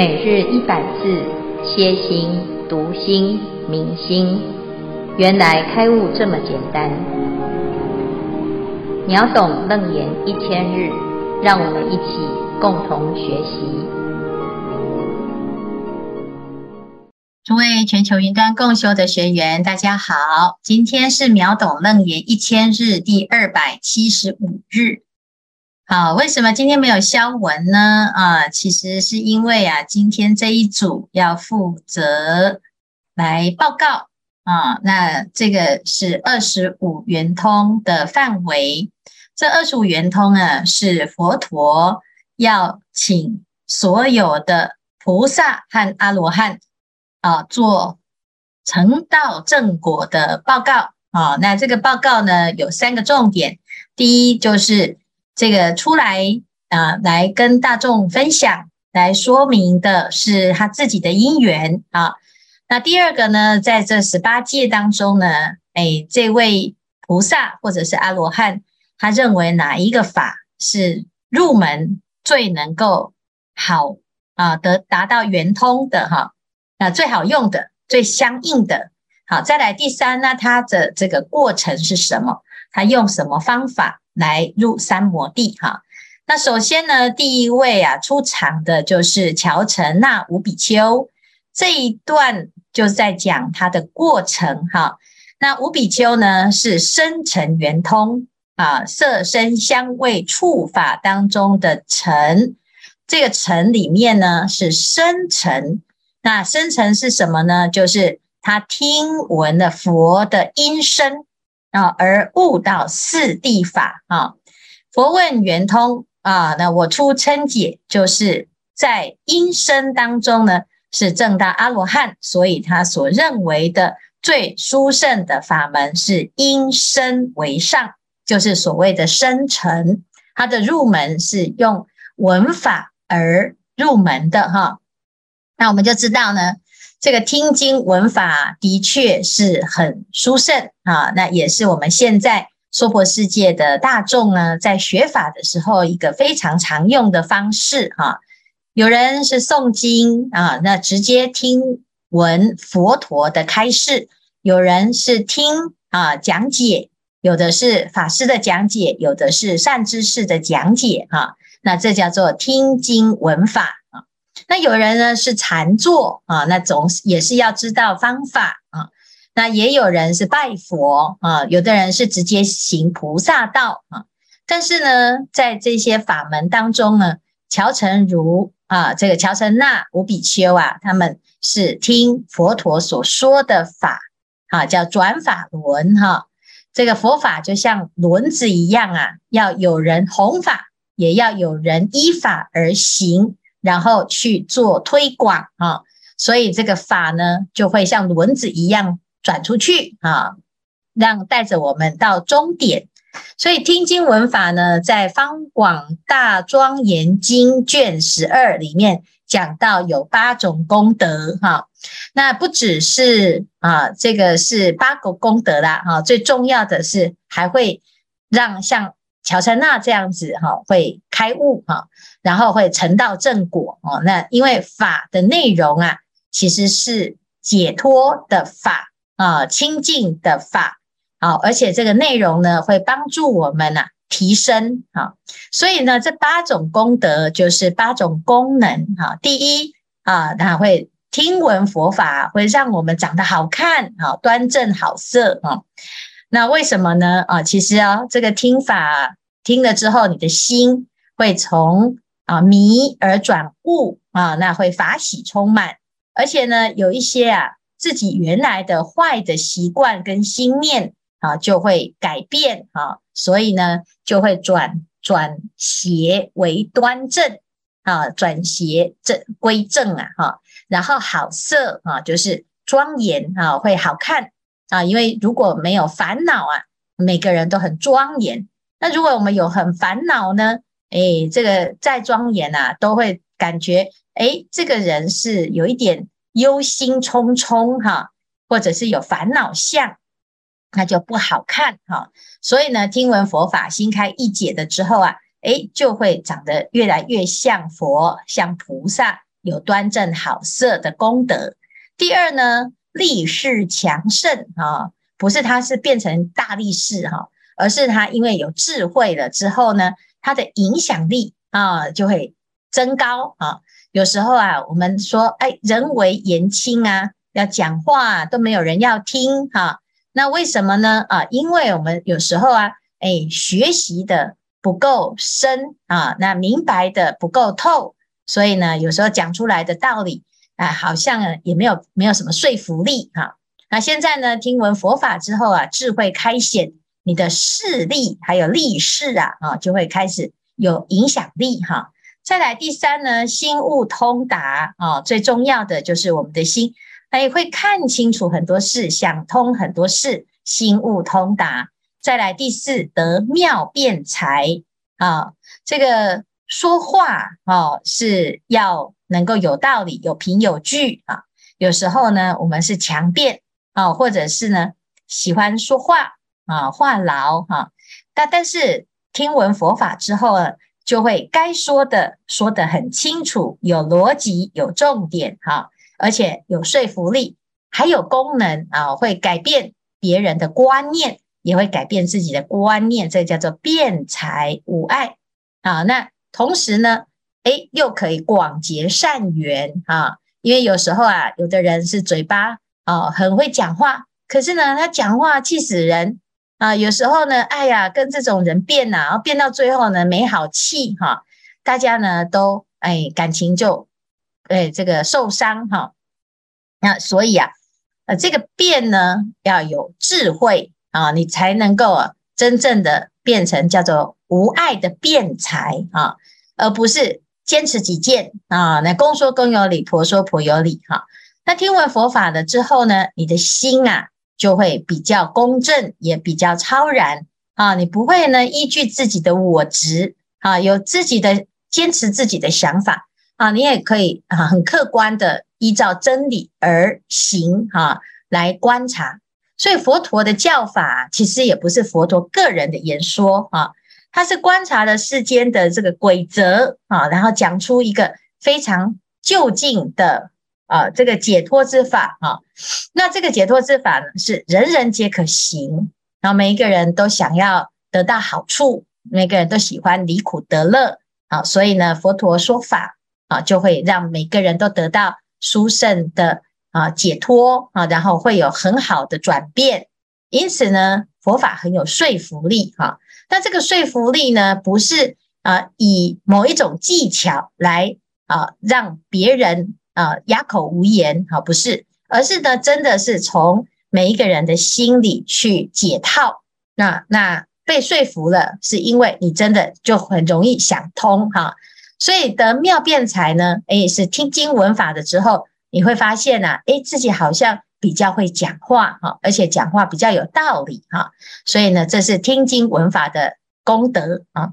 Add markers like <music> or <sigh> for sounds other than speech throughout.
每日一百字，歇心、读心、明心，原来开悟这么简单。秒懂楞严一千日，让我们一起共同学习。诸位全球云端共修的学员，大家好，今天是秒懂楞严一千日第二百七十五日。好，为什么今天没有消文呢？啊，其实是因为啊，今天这一组要负责来报告啊。那这个是二十五圆通的范围。这二十五圆通啊，是佛陀要请所有的菩萨和阿罗汉啊做成道正果的报告啊。那这个报告呢，有三个重点，第一就是。这个出来啊，来跟大众分享，来说明的是他自己的因缘啊。那第二个呢，在这十八界当中呢，哎，这位菩萨或者是阿罗汉，他认为哪一个法是入门最能够好啊，得达到圆通的哈，那最好用的、最相应的。好，再来第三，那他的这个过程是什么？他用什么方法？来入三摩地哈，那首先呢，第一位啊出场的就是乔陈那五比丘，这一段就在讲他的过程哈。那五比丘呢是声尘圆通啊，色声香味触法当中的尘，这个尘里面呢是生尘，那生尘是什么呢？就是他听闻了佛的音声。啊，而悟到四谛法啊，佛问圆通啊，那我出称解，就是在音声当中呢，是正大阿罗汉，所以他所认为的最殊胜的法门是音声为上，就是所谓的声尘，他的入门是用文法而入门的哈，那我们就知道呢。这个听经闻法的确是很殊胜啊，那也是我们现在娑婆世界的大众呢，在学法的时候一个非常常用的方式哈。有人是诵经啊，那直接听闻佛陀的开示；有人是听啊讲解，有的是法师的讲解，有的是善知识的讲解哈。那这叫做听经闻法。那有人呢是禅坐啊，那总也是要知道方法啊。那也有人是拜佛啊，有的人是直接行菩萨道啊。但是呢，在这些法门当中呢，乔成如啊，这个乔成那无比丘啊，他们是听佛陀所说的法啊，叫转法轮哈。这个佛法就像轮子一样啊，要有人弘法，也要有人依法而行。然后去做推广啊，所以这个法呢，就会像轮子一样转出去啊，让带着我们到终点。所以听经闻法呢，在《方广大庄严经》卷十二里面讲到有八种功德哈。那不只是啊，这个是八个功德啦哈，最重要的是还会让像。憍陈那这样子哈，会开悟哈，然后会成道正果哦。那因为法的内容啊，其实是解脱的法啊，清净的法啊，而且这个内容呢，会帮助我们呐提升啊。所以呢，这八种功德就是八种功能哈。第一啊，它会听闻佛法，会让我们长得好看啊，端正好色啊。那为什么呢？啊，其实啊，这个听法听了之后，你的心会从啊迷而转悟啊，那会法喜充满，而且呢，有一些啊自己原来的坏的习惯跟心念啊就会改变啊，所以呢就会转转邪为端正啊，转邪正归正啊哈，然后好色啊就是庄严啊会好看。啊，因为如果没有烦恼啊，每个人都很庄严。那如果我们有很烦恼呢？哎，这个再庄严啊，都会感觉哎，这个人是有一点忧心忡忡哈，或者是有烦恼相，那就不好看哈。所以呢，听闻佛法，心开意解的之后啊，哎，就会长得越来越像佛，像菩萨，有端正好色的功德。第二呢，力士强盛啊，不是他是变成大力士哈，而是他因为有智慧了之后呢，它的影响力啊就会增高啊。有时候啊，我们说哎，人微言轻啊，要讲话都没有人要听哈。那为什么呢？啊，因为我们有时候啊，哎，学习的不够深啊，那明白的不够透，所以呢，有时候讲出来的道理啊，好像也没有没有什么说服力哈。那现在呢，听闻佛法之后啊，智慧开显，你的势力还有力势啊，啊，就会开始有影响力哈。再来第三呢，心悟通达啊，最重要的就是我们的心。他也会看清楚很多事，想通很多事，心悟通达。再来第四，得妙辩才啊，这个说话啊是要能够有道理、有凭有据啊。有时候呢，我们是强辩啊，或者是呢喜欢说话啊，话痨哈。但但是听闻佛法之后呢，就会该说的说得很清楚，有逻辑，有重点哈。而且有说服力，还有功能啊，会改变别人的观念，也会改变自己的观念，这叫做辩才无碍啊。那同时呢，诶，又可以广结善缘啊。因为有时候啊，有的人是嘴巴啊很会讲话，可是呢，他讲话气死人啊。有时候呢，哎呀，跟这种人辩呐，然后辩到最后呢，没好气哈，大家呢都哎感情就。哎，这个受伤哈，那所以啊，呃，这个辩呢要有智慧啊，你才能够啊真正的变成叫做无爱的辩才啊，而不是坚持己见啊。那公说公有理，婆说婆有理哈。那听闻佛法了之后呢，你的心啊就会比较公正，也比较超然啊。你不会呢依据自己的我执啊，有自己的坚持自己的想法。啊，你也可以啊，很客观的依照真理而行哈，来观察。所以佛陀的教法其实也不是佛陀个人的言说啊，他是观察了世间的这个规则啊，然后讲出一个非常就近的啊这个解脱之法啊。那这个解脱之法呢，是人人皆可行，然后每一个人都想要得到好处，每个人都喜欢离苦得乐啊。所以呢，佛陀说法。啊，就会让每个人都得到殊胜的啊解脱啊，然后会有很好的转变。因此呢，佛法很有说服力哈。那这个说服力呢，不是啊以某一种技巧来啊让别人啊哑口无言啊，不是，而是呢，真的是从每一个人的心里去解套。那那被说服了，是因为你真的就很容易想通哈。所以得妙辩才呢，诶，是听经闻法的之后，你会发现呐，诶，自己好像比较会讲话哈，而且讲话比较有道理哈。所以呢，这是听经闻法的功德啊。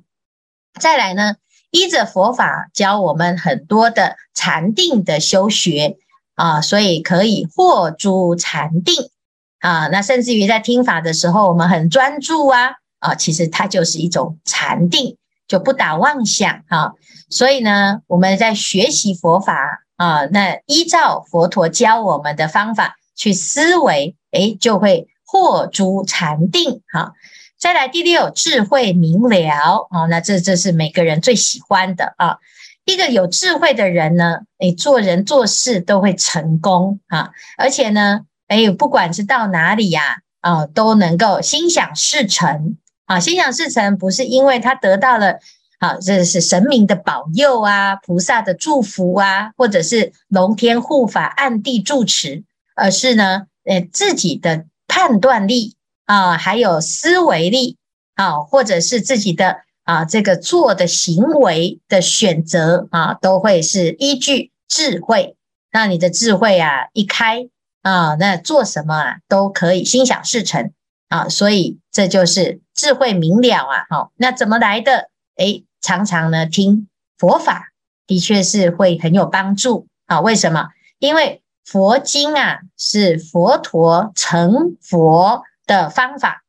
再来呢，依着佛法教我们很多的禅定的修学啊，所以可以获诸禅定啊。那甚至于在听法的时候，我们很专注啊啊，其实它就是一种禅定。就不打妄想哈，所以呢，我们在学习佛法啊，那依照佛陀教我们的方法去思维，诶，就会获诸禅定哈。再来第六，智慧明了啊，那这这是每个人最喜欢的啊。一个有智慧的人呢，诶，做人做事都会成功啊，而且呢，诶，不管是到哪里呀，啊，都能够心想事成。啊，心想事成不是因为他得到了，啊，这是神明的保佑啊，菩萨的祝福啊，或者是龙天护法暗地住持，而是呢，呃，自己的判断力啊，还有思维力啊，或者是自己的啊这个做的行为的选择啊，都会是依据智慧。那你的智慧啊一开啊，那做什么啊都可以心想事成。啊，所以这就是智慧明了啊！好，那怎么来的？诶，常常呢听佛法，的确是会很有帮助啊。为什么？因为佛经啊是佛陀成佛的方法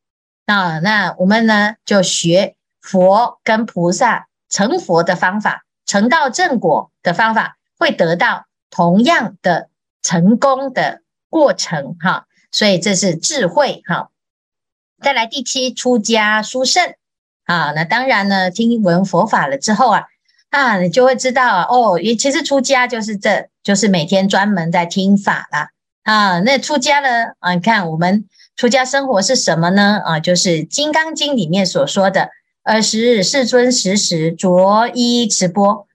啊。那我们呢就学佛跟菩萨成佛的方法，成道正果的方法。会得到同样的成功的过程哈。所以这是智慧哈。再来第七，出家殊胜啊。那当然呢，听闻佛法了之后啊，啊，你就会知道啊哦，也其实出家就是这就是每天专门在听法啦啊。那出家了啊，你看我们出家生活是什么呢？啊，就是《金刚经》里面所说的：二十日世尊时时着衣持钵，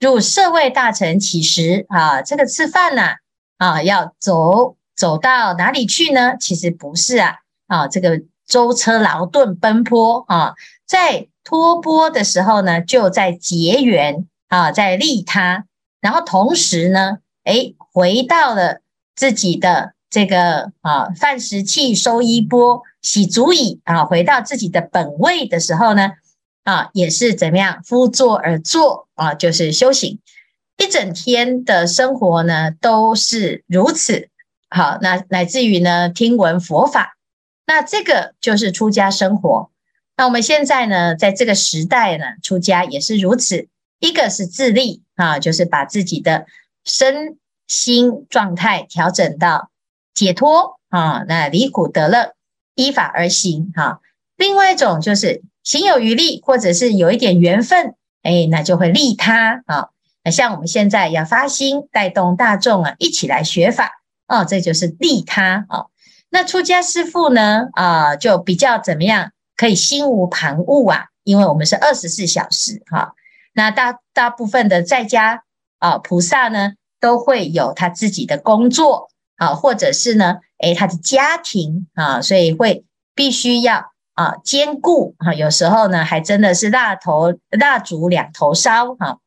入舍卫大城乞食啊。这个吃饭呐啊，啊，要走走到哪里去呢？其实不是啊啊，这个。舟车劳顿奔波啊，在托钵的时候呢，就在结缘啊，在利他，然后同时呢，诶，回到了自己的这个啊饭食訖收衣钵洗足矣啊，回到自己的本位的时候呢，啊，也是怎么样？趺坐而坐啊，就是修行一整天的生活呢，都是如此。好，那乃至于呢，听闻佛法。那这个就是出家生活。那我们现在呢，在这个时代呢，出家也是如此。一个是自立啊，就是把自己的身心状态调整到解脱啊，那离苦得乐，依法而行哈。另外一种就是行有余力，或者是有一点缘分，哎，那就会利他啊。那像我们现在要发心带动大众啊，一起来学法啊，这就是利他啊。那出家师父呢？啊、就比较怎么样？可以心无旁骛啊，因为我们是二十四小时哈。那大大部分的在家啊，菩萨呢，都会有他自己的工作啊，或者是呢，诶，他的家庭啊，所以会必须要啊兼顾啊。有时候呢，还真的是蜡头蜡烛两头烧哈、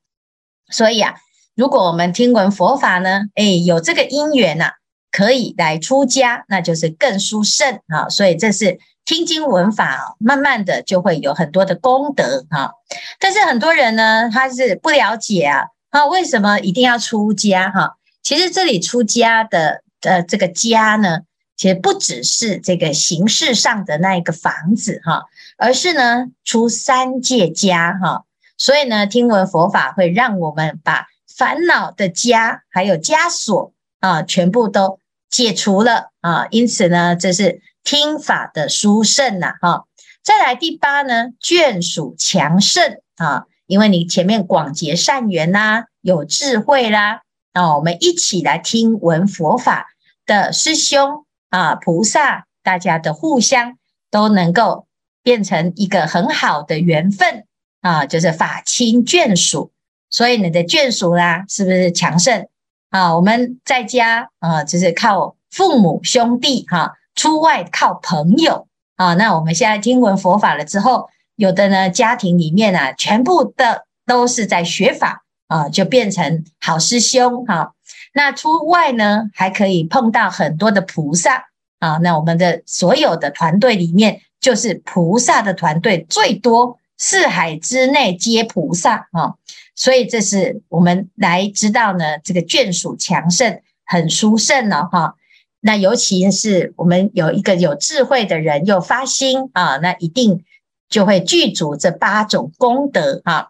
所以啊，如果我们听闻佛法呢，诶，有这个因缘呐、啊。可以来出家，那就是更殊胜啊！所以这是听经闻法，慢慢的就会有很多的功德啊。但是很多人呢，他是不了解啊，啊，为什么一定要出家哈？其实这里出家的呃这个家呢，其实不只是这个形式上的那一个房子哈，而是呢出三界家哈。所以呢，听闻佛法会让我们把烦恼的家还有枷锁啊，全部都。解除了啊，因此呢，这是听法的殊胜呐，哈。再来第八呢，眷属强盛啊，因为你前面广结善缘呐，有智慧啦，啊，我们一起来听闻佛法的师兄啊，菩萨，大家的互相都能够变成一个很好的缘分啊，就是法亲眷属，所以你的眷属啦，是不是强盛？啊，我们在家啊，就是靠父母兄弟哈、出外靠朋友啊。那我们现在听闻佛法了之后，有的呢，家庭里面啊，全部的都是在学法啊，就变成好师兄哈、那出外呢，还可以碰到很多的菩萨啊。那我们的所有的团队里面，就是菩萨的团队最多，四海之内皆菩萨啊。所以这是我们来知道呢，这个眷属强盛很殊胜了哈。那尤其是我们有一个有智慧的人又发心啊，那一定就会具足这八种功德啊。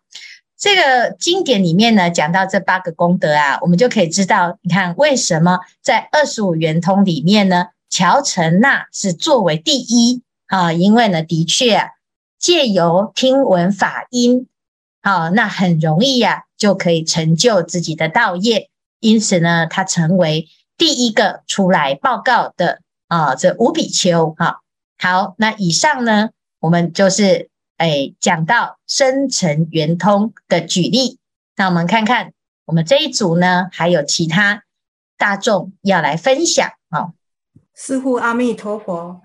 这个经典里面呢，讲到这八个功德啊，我们就可以知道，你看为什么在二十五圆通里面呢，乔成那是作为第一啊？因为呢，的确啊，借由听闻法音。好，那很容易呀、啊，就可以成就自己的道业。因此呢，他成为第一个出来报告的啊，这五比丘。哈，好，那以上呢，我们就是哎讲到生辰圆通的举例。那我们看看我们这一组呢，还有其他大众要来分享啊。师父阿弥陀佛，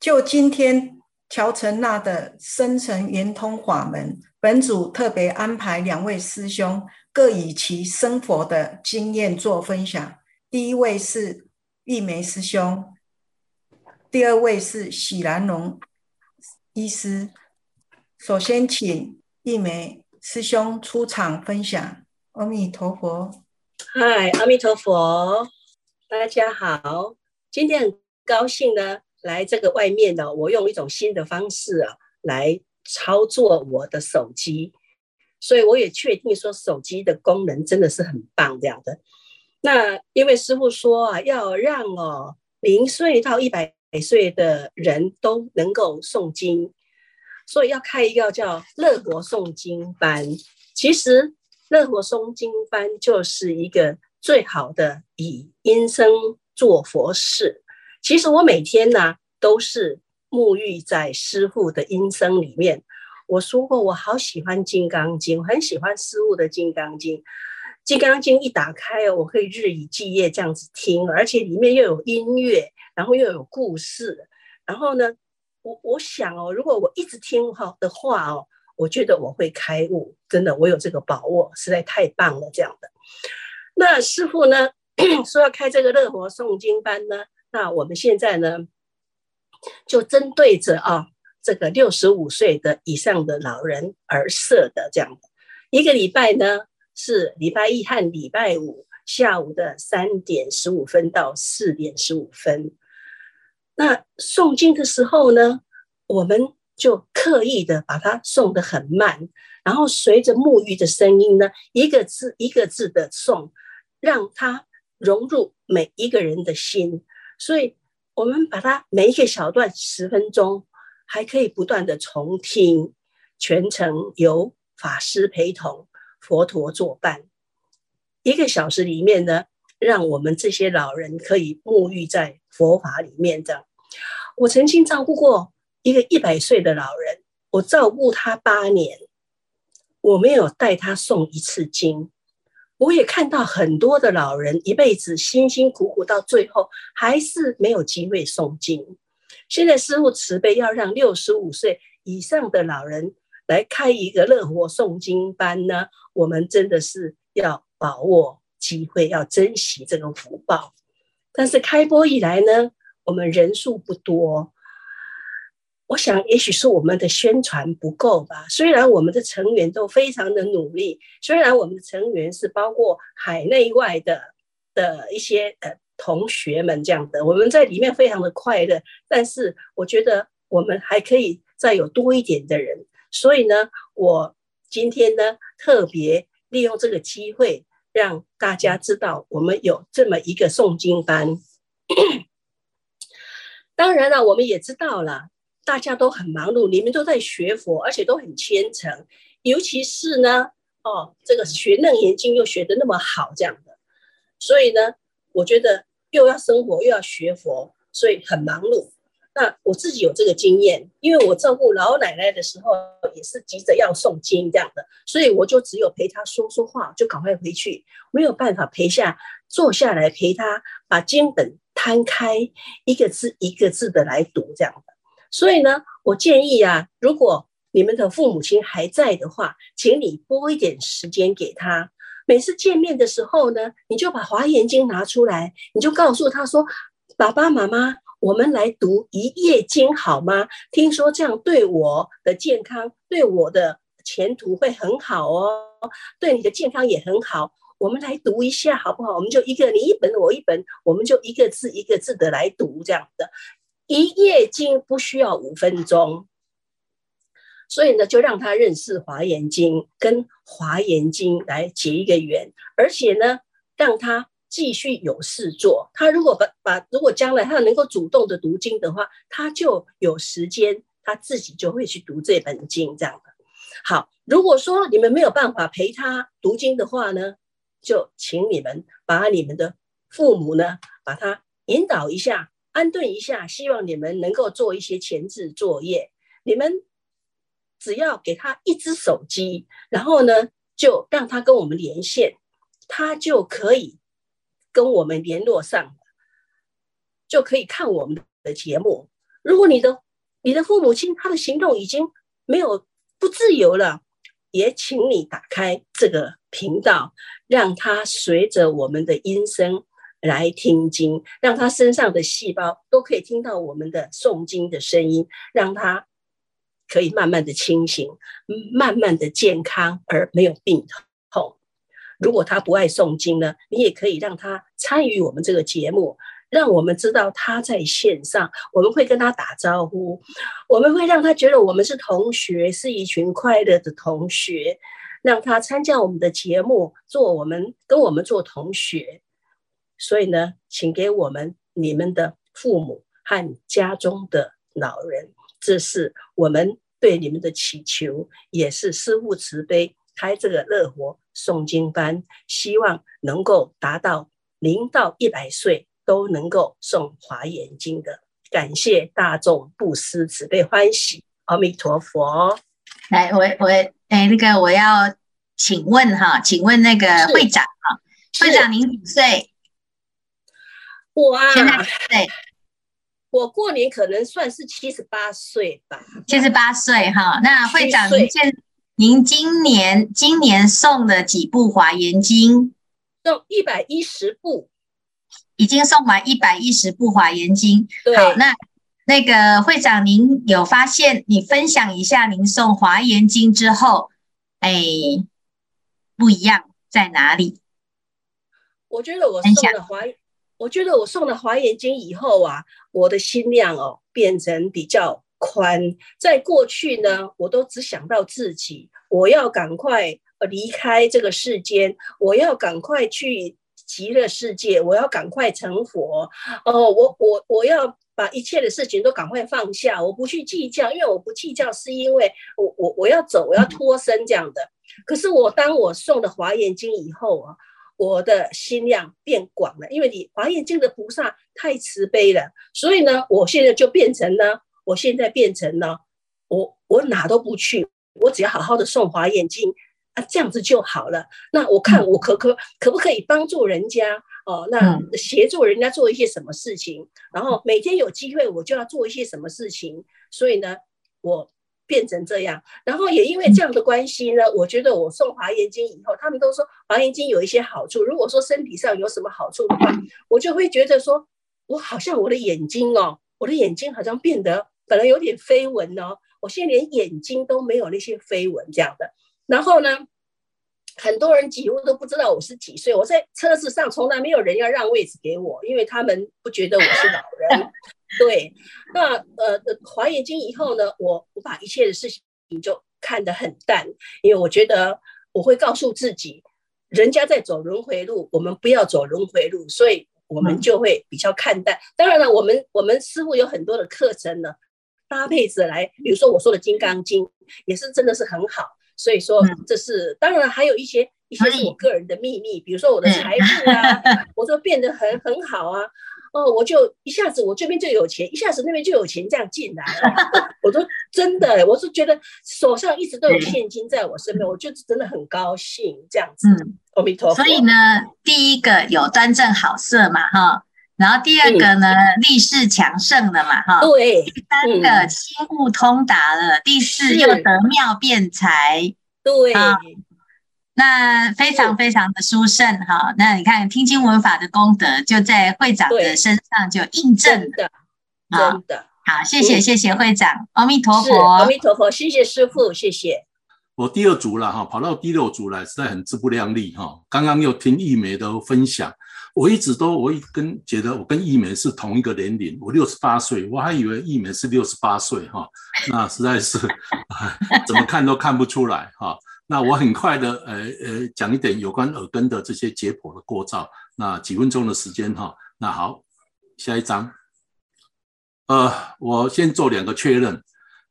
就今天憍陈那的生辰圆通法门。本组特别安排两位师兄，各以其生佛的经验做分享。第一位是玉梅师兄，第二位是喜兰龙医师。首先，请一梅师兄出场分享。阿弥陀佛。嗨，阿弥陀佛，大家好。今天很高兴呢，来这个外面呢，我用一种新的方式啊来。操作我的手机，所以我也确定说手机的功能真的是很棒这样的。那因为师傅说啊，要让哦零岁到一百岁的人都能够诵经，所以要开一个叫乐活诵经班。其实乐活诵经班就是一个最好的以音声做佛事。其实我每天呢都是沐浴在师父的音声里面。我说过，我好喜欢《金刚经》，很喜欢师父的《金刚经》。《金刚经》一打开，我可以日以继夜这样子听，而且里面又有音乐，然后又有故事。然后呢，我我想哦，如果我一直听哈的话哦，我觉得我会开悟。真的，我有这个把握，实在太棒了，这样的。那师傅呢 <coughs> 说要开这个乐活诵经班呢，那我们现在呢就针对着啊。这个六十五岁的以上的老人而设的这样的一个礼拜呢，是礼拜一和礼拜五下午的三点十五分到四点十五分。那诵经的时候呢，我们就刻意的把它诵得很慢，然后随着沐浴的声音呢，一个字一个字的诵，让它融入每一个人的心。所以，我们把它每一个小段十分钟。还可以不断的重听，全程由法师陪同，佛陀作伴。一个小时里面呢，让我们这些老人可以沐浴在佛法里面。这样，我曾经照顾过一个一百岁的老人，我照顾他八年，我没有带他诵一次经。我也看到很多的老人一辈子辛辛苦苦到最后，还是没有机会诵经。现在师父慈悲，要让六十五岁以上的老人来开一个乐活诵经班呢。我们真的是要把握机会，要珍惜这个福报。但是开播以来呢，我们人数不多。我想，也许是我们的宣传不够吧。虽然我们的成员都非常的努力，虽然我们的成员是包括海内外的的一些呃。同学们这样的，我们在里面非常的快乐，但是我觉得我们还可以再有多一点的人，所以呢，我今天呢特别利用这个机会，让大家知道我们有这么一个诵经班。当然了，我们也知道了，大家都很忙碌，你们都在学佛，而且都很虔诚，尤其是呢，哦，这个学楞严经又学得那么好，这样的，所以呢，我觉得。又要生活又要学佛，所以很忙碌。那我自己有这个经验，因为我照顾老奶奶的时候也是急着要诵经这样的，所以我就只有陪她说说话，就赶快回去，没有办法陪下坐下来陪她把经本摊开，一个字一个字的来读这样的。所以呢，我建议啊，如果你们的父母亲还在的话，请你拨一点时间给他。每次见面的时候呢，你就把《华严经》拿出来，你就告诉他说：“爸爸妈妈，我们来读一夜经好吗？听说这样对我的健康、对我的前途会很好哦，对你的健康也很好。我们来读一下好不好？我们就一个你一本我一本，我们就一个字一个字的来读，这样的一页经不需要五分钟。”所以呢，就让他认识《华严经》，跟《华严经》来结一个缘，而且呢，让他继续有事做。他如果把把，如果将来他能够主动的读经的话，他就有时间，他自己就会去读这本经，这样的。好，如果说你们没有办法陪他读经的话呢，就请你们把你们的父母呢，把他引导一下，安顿一下，希望你们能够做一些前置作业，你们。只要给他一只手机，然后呢，就让他跟我们连线，他就可以跟我们联络上，就可以看我们的节目。如果你的你的父母亲他的行动已经没有不自由了，也请你打开这个频道，让他随着我们的音声来听经，让他身上的细胞都可以听到我们的诵经的声音，让他。可以慢慢的清醒，慢慢的健康而没有病痛。如果他不爱诵经呢，你也可以让他参与我们这个节目，让我们知道他在线上，我们会跟他打招呼，我们会让他觉得我们是同学，是一群快乐的同学。让他参加我们的节目，做我们跟我们做同学。所以呢，请给我们你们的父母和家中的老人，这是我们对你们的祈求，也是师父慈悲开这个乐活诵经班，希望能够达到零到一百岁都能够送华严经的。感谢大众布施慈悲欢喜，阿弥陀佛。来，我我哎，那个我要请问哈，请问那个会长哈，会长您几岁？我啊，现在几岁？我过年可能算是七十八岁吧。七十八岁哈，那会长您现您今年今年送了几部华严经？送一百一十部。已经送完一百一十部华严经。对，好，那那个会长，您有发现？你分享一下您送华严经之后，哎，不一样在哪里？我觉得我送了华，我觉得我送了华严经以后啊，我的心量哦变成比较宽。在过去呢，我都只想到自己，我要赶快离开这个世间，我要赶快去。极乐世界，我要赶快成佛哦！我我我要把一切的事情都赶快放下，我不去计较，因为我不计较，是因为我我我要走，我要脱身这样的。可是我当我送了华严经以后啊，我的心量变广了，因为你华严经的菩萨太慈悲了，所以呢，我现在就变成呢，我现在变成了，我我哪都不去，我只要好好的送华严经。啊，这样子就好了。那我看我可可可不可以帮助人家哦？那协助人家做一些什么事情？然后每天有机会我就要做一些什么事情。所以呢，我变成这样。然后也因为这样的关系呢，我觉得我送华严经以后，他们都说华严经有一些好处。如果说身体上有什么好处的话，我就会觉得说，我好像我的眼睛哦，我的眼睛好像变得本来有点飞蚊哦，我现在连眼睛都没有那些飞蚊这样的。然后呢，很多人几乎都不知道我是几岁。我在车子上从来没有人要让位置给我，因为他们不觉得我是老人。<laughs> 对，那呃，华严经以后呢，我我把一切的事情就看得很淡，因为我觉得我会告诉自己，人家在走轮回路，我们不要走轮回路，所以我们就会比较看淡。当然了，我们我们师傅有很多的课程呢，搭配着来，比如说我说的《金刚经》，也是真的是很好。所以说，这是当然，还有一些一些是我个人的秘密，比如说我的财富啊，<laughs> 我说变得很很好啊，哦，我就一下子我这边就有钱，一下子那边就有钱这样进来了，<laughs> 我说真的，我是觉得手上一直都有现金在我身边，我就真的很高兴这样子。阿弥陀佛。所以呢，第一个有端正好色嘛，哈。然后第二个呢，力士强盛了嘛，哈。对。第三个心悟通达了，第四又得妙辩才。对。那非常非常的殊胜哈。那你看听经闻法的功德，就在会长的身上就印证了。真的。好，谢谢谢谢会长，阿弥陀佛，阿弥陀佛，谢谢师父，谢谢。我第二组了哈，跑到第六组来，实在很自不量力哈。刚刚又听义美的分享。我一直都，我一跟觉得我跟易美是同一个年龄，我六十八岁，我还以为易美是六十八岁哈，那实在是 <laughs> 怎么看都看不出来哈。那我很快的呃呃讲一点有关耳根的这些解剖的构造，那几分钟的时间哈。那好，下一章，呃，我先做两个确认，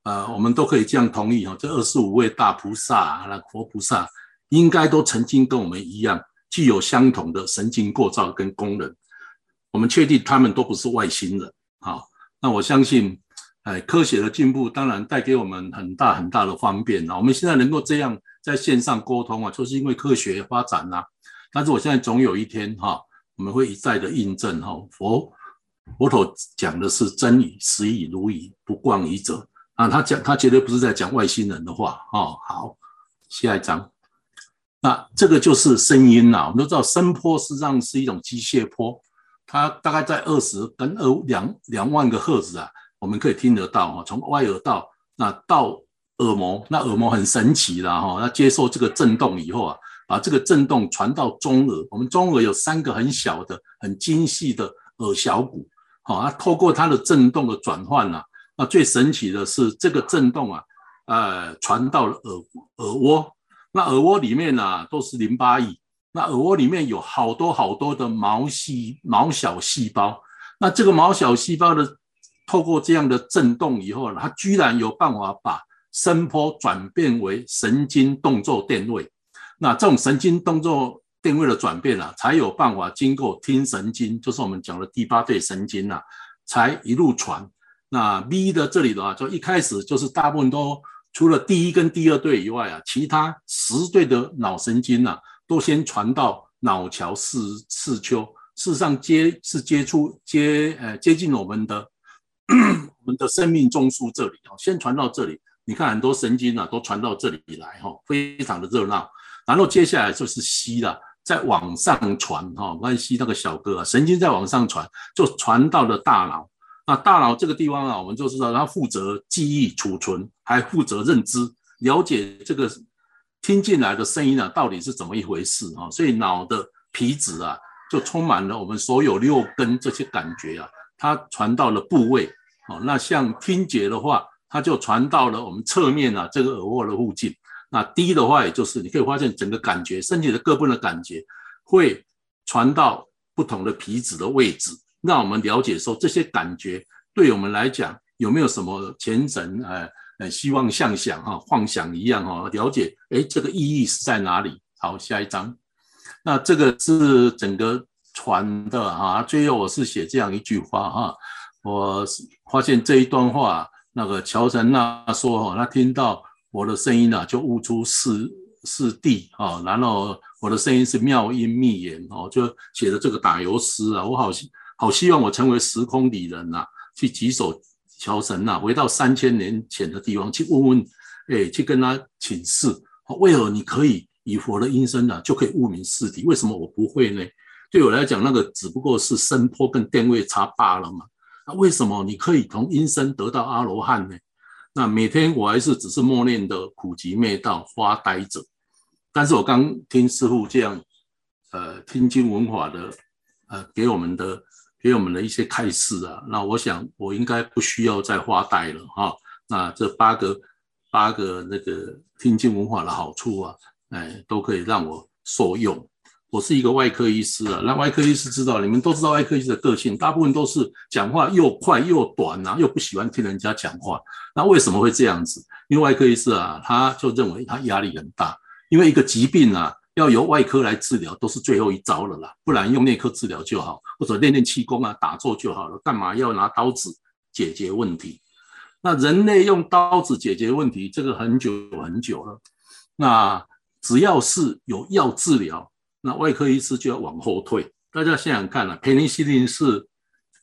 呃，我们都可以这样同意哈，这二十五位大菩萨、那活菩萨应该都曾经跟我们一样。具有相同的神经构造跟功能，我们确定他们都不是外星人。好，那我相信，哎，科学的进步当然带给我们很大很大的方便啊。我们现在能够这样在线上沟通啊，就是因为科学发展呐。但是我现在总有一天哈，我们会一再的印证哈，佛佛陀讲的是真语，实语如语，不妄语者啊。他讲他绝对不是在讲外星人的话哦。好，下一章。那这个就是声音呐，我们都知道声波实际上是一种机械波，它大概在二十跟二两两万个赫兹啊，我们可以听得到哈，从外耳道那到耳膜，那耳膜很神奇的哈，它接受这个震动以后啊，把这个震动传到中耳，我们中耳有三个很小的、很精细的耳小骨，好，它透过它的震动的转换呐，那最神奇的是这个震动啊，呃，传到了耳耳蜗。那耳蜗里面啊都是淋巴液，那耳蜗里面有好多好多的毛细毛小细胞，那这个毛小细胞的透过这样的震动以后呢，它居然有办法把声波转变为神经动作电位，那这种神经动作电位的转变啊，才有办法经过听神经，就是我们讲的第八对神经啊，才一路传。那 V 的这里的话，就一开始就是大部分都除了第一跟第二对以外啊，其他十对的脑神经啊，都先传到脑桥四四丘，事实上接是接触接呃接近我们的我们的生命中枢这里啊，先传到这里。你看很多神经啊，都传到这里来哈，非常的热闹。然后接下来就是 C 了，在往上传哈，关系那个小哥啊，神经在往上传，就传到了大脑。那大脑这个地方啊，我们就知道它负责记忆、储存，还负责认知、了解这个听进来的声音啊，到底是怎么一回事啊？所以脑的皮质啊，就充满了我们所有六根这些感觉啊，它传到了部位。哦，那像听觉的话，它就传到了我们侧面啊，这个耳蜗的附近。那低的话，也就是你可以发现整个感觉，身体的各部分的感觉会传到不同的皮质的位置，让我们了解说这些感觉对我们来讲有没有什么前程？呃呃，希望像想哈幻想一样哈，了解哎这个意义是在哪里？好，下一章。那这个是整个传的哈，最后我是写这样一句话哈，我发现这一段话，那个乔神那说哈，他听到。我的声音啊，就悟出四四谛啊，然后我的声音是妙音密言哦，就写的这个打油诗啊，我好希好希望我成为时空里人呐、啊，去稽首乔神呐，回到三千年前的地方去问问，哎，去跟他请示，为何你可以以佛的音声呢，就可以悟明四谛？为什么我不会呢？对我来讲，那个只不过是声波跟电位差罢了嘛。那为什么你可以从音声得到阿罗汉呢？那每天我还是只是默念的苦集灭道发呆者，但是我刚听师父这样，呃，听经闻法的，呃，给我们的给我们的一些开示啊，那我想我应该不需要再发呆了哈。那这八个八个那个听经文化的好处啊，哎，都可以让我受用。我是一个外科医师啊，那外科医师知道，你们都知道外科医师的个性，大部分都是讲话又快又短啊，又不喜欢听人家讲话。那为什么会这样子？因为外科医师啊，他就认为他压力很大，因为一个疾病啊，要由外科来治疗都是最后一招了啦，不然用内科治疗就好，或者练练气功啊，打坐就好了，干嘛要拿刀子解决问题？那人类用刀子解决问题，这个很久很久了。那只要是有药治疗。那外科医师就要往后退。大家想想看啊，培尼西林是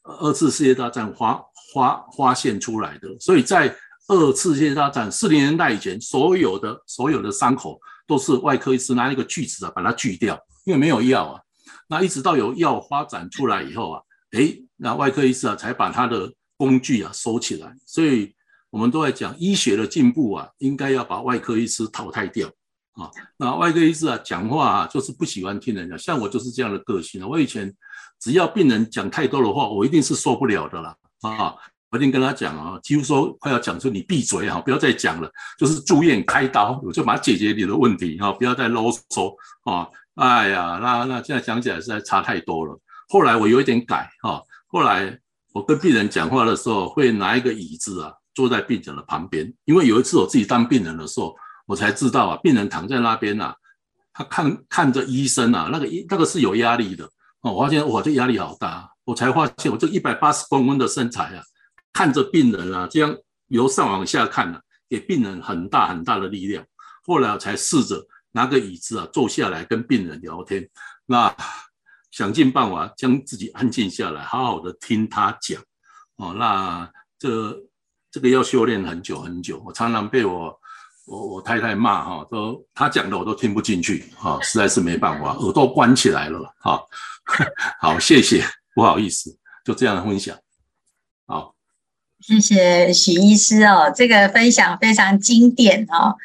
二次世界大战发发发现出来的，所以在二次世界大战四零年代以前，所有的所有的伤口都是外科医师拿一个锯子啊把它锯掉，因为没有药啊。那一直到有药发展出来以后啊，诶，那外科医师啊才把他的工具啊收起来。所以我们都在讲医学的进步啊，应该要把外科医师淘汰掉。啊，那外科医师啊，讲话啊，就是不喜欢听人家，像我就是这样的个性啊。我以前只要病人讲太多的话，我一定是受不了的啦。啊，我一定跟他讲啊，几乎说快要讲出你闭嘴啊，不要再讲了，就是住院开刀，我就把它解决你的问题啊，不要再啰嗦啊。哎呀，那那现在讲起来实在差太多了。后来我有一点改啊，后来我跟病人讲话的时候，会拿一个椅子啊，坐在病人的旁边，因为有一次我自己当病人的时候。我才知道啊，病人躺在那边呐、啊，他看看着医生啊，那个医那个是有压力的哦。我发现哇，这压力好大。我才发现我这一百八十公分的身材啊，看着病人啊，这样由上往下看啊，给病人很大很大的力量。后来我才试着拿个椅子啊，坐下来跟病人聊天，那 <laughs> 想尽办法将自己安静下来，好好的听他讲哦。那这这个要修炼很久很久，我常常被我。我我太太骂哈，都他讲的我都听不进去哈，实在是没办法，耳朵关起来了哈。<laughs> 好，谢谢，不好意思，就这样分享。谢谢许医师哦，这个分享非常经典哦。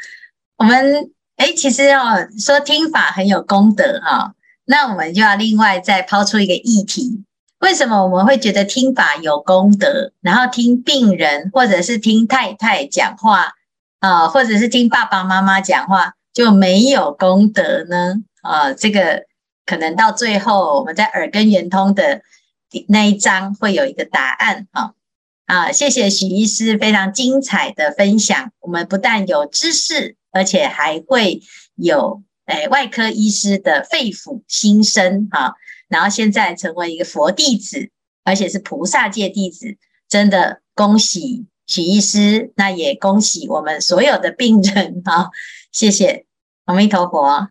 我们哎，其实哦，说听法很有功德哈，那我们就要另外再抛出一个议题：为什么我们会觉得听法有功德？然后听病人或者是听太太讲话？啊，或者是听爸爸妈妈讲话，就没有功德呢？啊，这个可能到最后我们在耳根圆通的那一章会有一个答案。哈，啊，谢谢许医师非常精彩的分享。我们不但有知识，而且还会有诶外科医师的肺腑心声。哈，然后现在成为一个佛弟子，而且是菩萨戒弟子，真的恭喜。许医师，那也恭喜我们所有的病人啊！谢谢，阿弥陀佛。